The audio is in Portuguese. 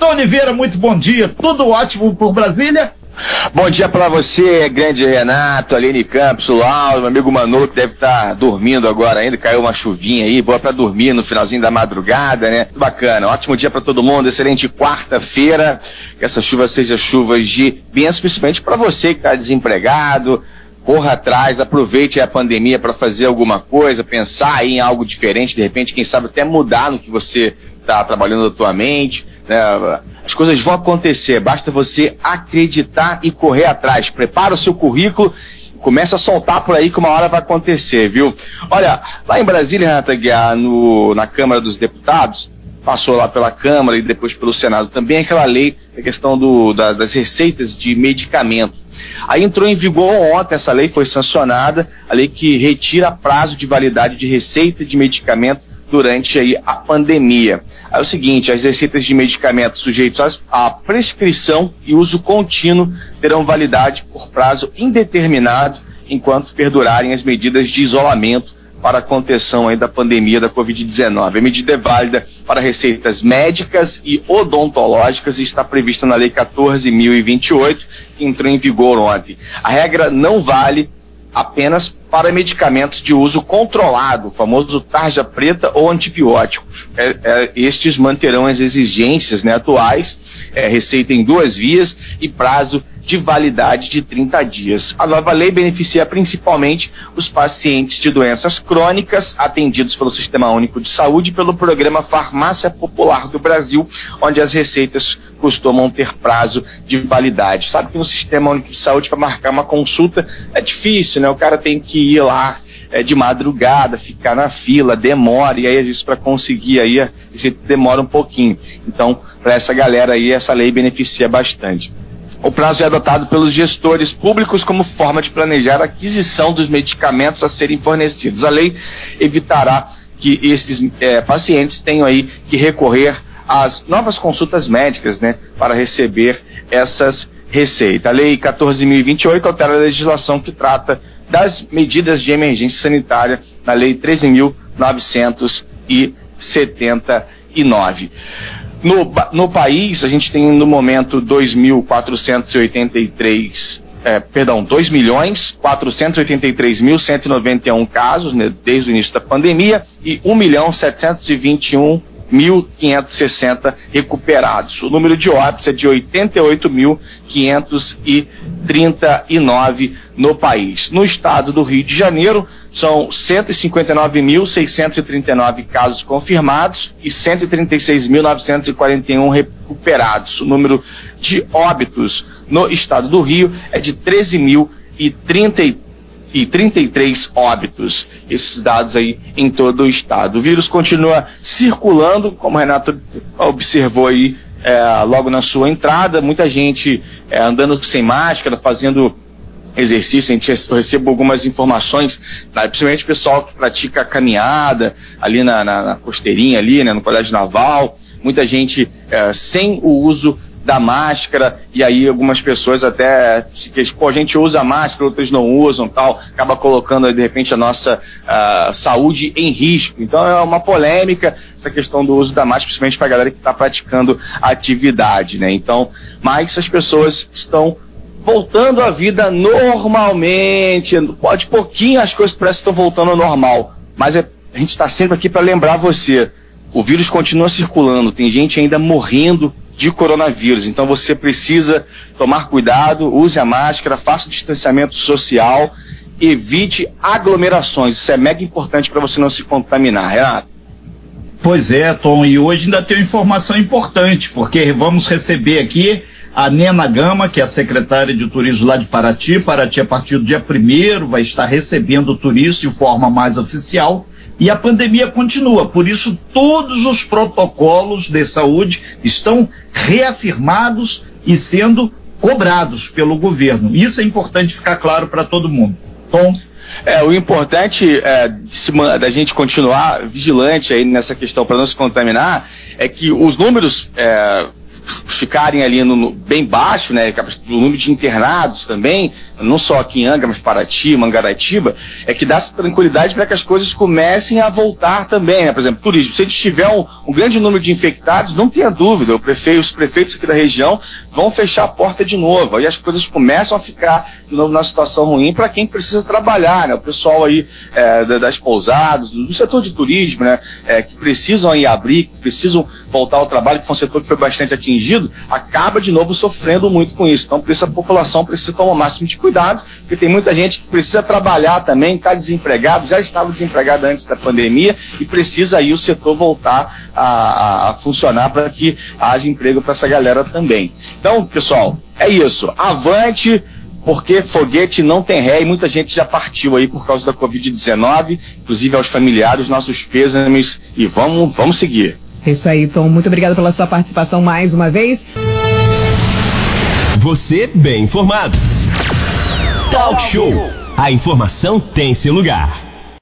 Tom Oliveira, muito bom dia. Tudo ótimo por Brasília? Bom dia para você, grande Renato, Aline Campos, o Lauro, meu amigo Manu, que deve estar tá dormindo agora ainda, caiu uma chuvinha aí, boa para dormir no finalzinho da madrugada, né? Bacana, ótimo dia para todo mundo, excelente quarta-feira, que essa chuva seja chuva de bênção, principalmente para você que está desempregado, corra atrás, aproveite a pandemia para fazer alguma coisa, pensar em algo diferente, de repente, quem sabe até mudar no que você está trabalhando atualmente. Né? As coisas vão acontecer, basta você acreditar e correr atrás. Prepara o seu currículo começa a soltar por aí que uma hora vai acontecer, viu? Olha, lá em Brasília, Renata Guiar, no, na Câmara dos Deputados, passou lá pela Câmara e depois pelo Senado também aquela lei, a questão do, da, das receitas de medicamento. Aí entrou em vigor ontem essa lei, foi sancionada, a lei que retira prazo de validade de receita de medicamento durante aí a pandemia. É o seguinte, as receitas de medicamentos sujeitos à prescrição e uso contínuo terão validade por prazo indeterminado enquanto perdurarem as medidas de isolamento para a contenção aí da pandemia da Covid-19. A medida é válida para receitas médicas e odontológicas e está prevista na Lei 14.028, que entrou em vigor ontem. A regra não vale apenas para medicamentos de uso controlado, famoso tarja preta ou antibióticos. É, é, estes manterão as exigências né, atuais, é, receita em duas vias e prazo de validade de 30 dias. A nova lei beneficia principalmente os pacientes de doenças crônicas atendidos pelo Sistema Único de Saúde e pelo programa Farmácia Popular do Brasil, onde as receitas costumam ter prazo de validade. Sabe que no Sistema Único de Saúde, para marcar uma consulta, é difícil, né? O cara tem que ir lá é, de madrugada, ficar na fila, demora, e aí vezes para conseguir aí, receita demora um pouquinho. Então, para essa galera aí, essa lei beneficia bastante. O prazo é adotado pelos gestores públicos como forma de planejar a aquisição dos medicamentos a serem fornecidos. A lei evitará que esses é, pacientes tenham aí que recorrer às novas consultas médicas, né, para receber essas receitas. A lei 14.028 altera a legislação que trata das medidas de emergência sanitária na lei 13.979. No, no país, a gente tem no momento 2.483, é, perdão, 2 milhões 483.191 casos né, desde o início da pandemia e 1 milhão 721 1.560 recuperados. O número de óbitos é de 88.539 no país. No estado do Rio de Janeiro, são 159.639 casos confirmados e 136.941 recuperados. O número de óbitos no estado do Rio é de 13.033 e 33 óbitos. Esses dados aí em todo o estado. O vírus continua circulando, como o Renato observou aí é, logo na sua entrada, muita gente é, andando sem máscara, fazendo exercício, a gente recebe algumas informações, principalmente o pessoal que pratica caminhada ali na, na, na costeirinha ali, né, no colégio naval, muita gente é, sem o uso da máscara, e aí algumas pessoas até se pô, a gente usa máscara, outras não usam, tal, acaba colocando de repente a nossa uh, saúde em risco. Então é uma polêmica essa questão do uso da máscara, principalmente para a galera que está praticando atividade, né? Então, mas as pessoas estão voltando à vida normalmente, pode pouquinho as coisas parecem que estão voltando ao normal, mas é, a gente está sempre aqui para lembrar você, o vírus continua circulando, tem gente ainda morrendo de coronavírus. Então você precisa tomar cuidado, use a máscara, faça o distanciamento social, evite aglomerações. Isso é mega importante para você não se contaminar, Renato. Pois é, Tom, e hoje ainda tem uma informação importante, porque vamos receber aqui a Nena Gama, que é a secretária de turismo lá de Paraty. Paraty, a partir do dia primeiro, vai estar recebendo o de forma mais oficial. E a pandemia continua, por isso todos os protocolos de saúde estão reafirmados e sendo cobrados pelo governo. Isso é importante ficar claro para todo mundo. Tom? É, o importante é, da gente continuar vigilante aí nessa questão para não se contaminar é que os números é, ficarem ali no, bem baixo, né, o número de internados também, não só aqui em Angra, mas Paraty, Mangaratiba, é que dá tranquilidade para que as coisas comecem a voltar também, né? Por exemplo, turismo. Se a gente tiver um, um grande número de infectados, não tenha dúvida, prefeito, os prefeitos aqui da região vão fechar a porta de novo. Aí as coisas começam a ficar de novo na situação ruim para quem precisa trabalhar, né? O pessoal aí é, das pousadas, do setor de turismo, né? É, que precisam aí abrir, que precisam voltar ao trabalho, que foi um setor que foi bastante atingido, acaba de novo sofrendo muito com isso. Então, por isso a população precisa tomar o máximo de cuidado, porque tem muita gente que precisa trabalhar também, está desempregado, já estava desempregado antes da pandemia e precisa aí o setor voltar a, a, a funcionar para que haja emprego para essa galera também. Então, pessoal, é isso. Avante! porque foguete não tem ré e muita gente já partiu aí por causa da Covid-19, inclusive aos familiares, nossos pêsames e vamos, vamos seguir. É isso aí, Tom. Muito obrigado pela sua participação mais uma vez. Você bem informado. Talk Show. A informação tem seu lugar.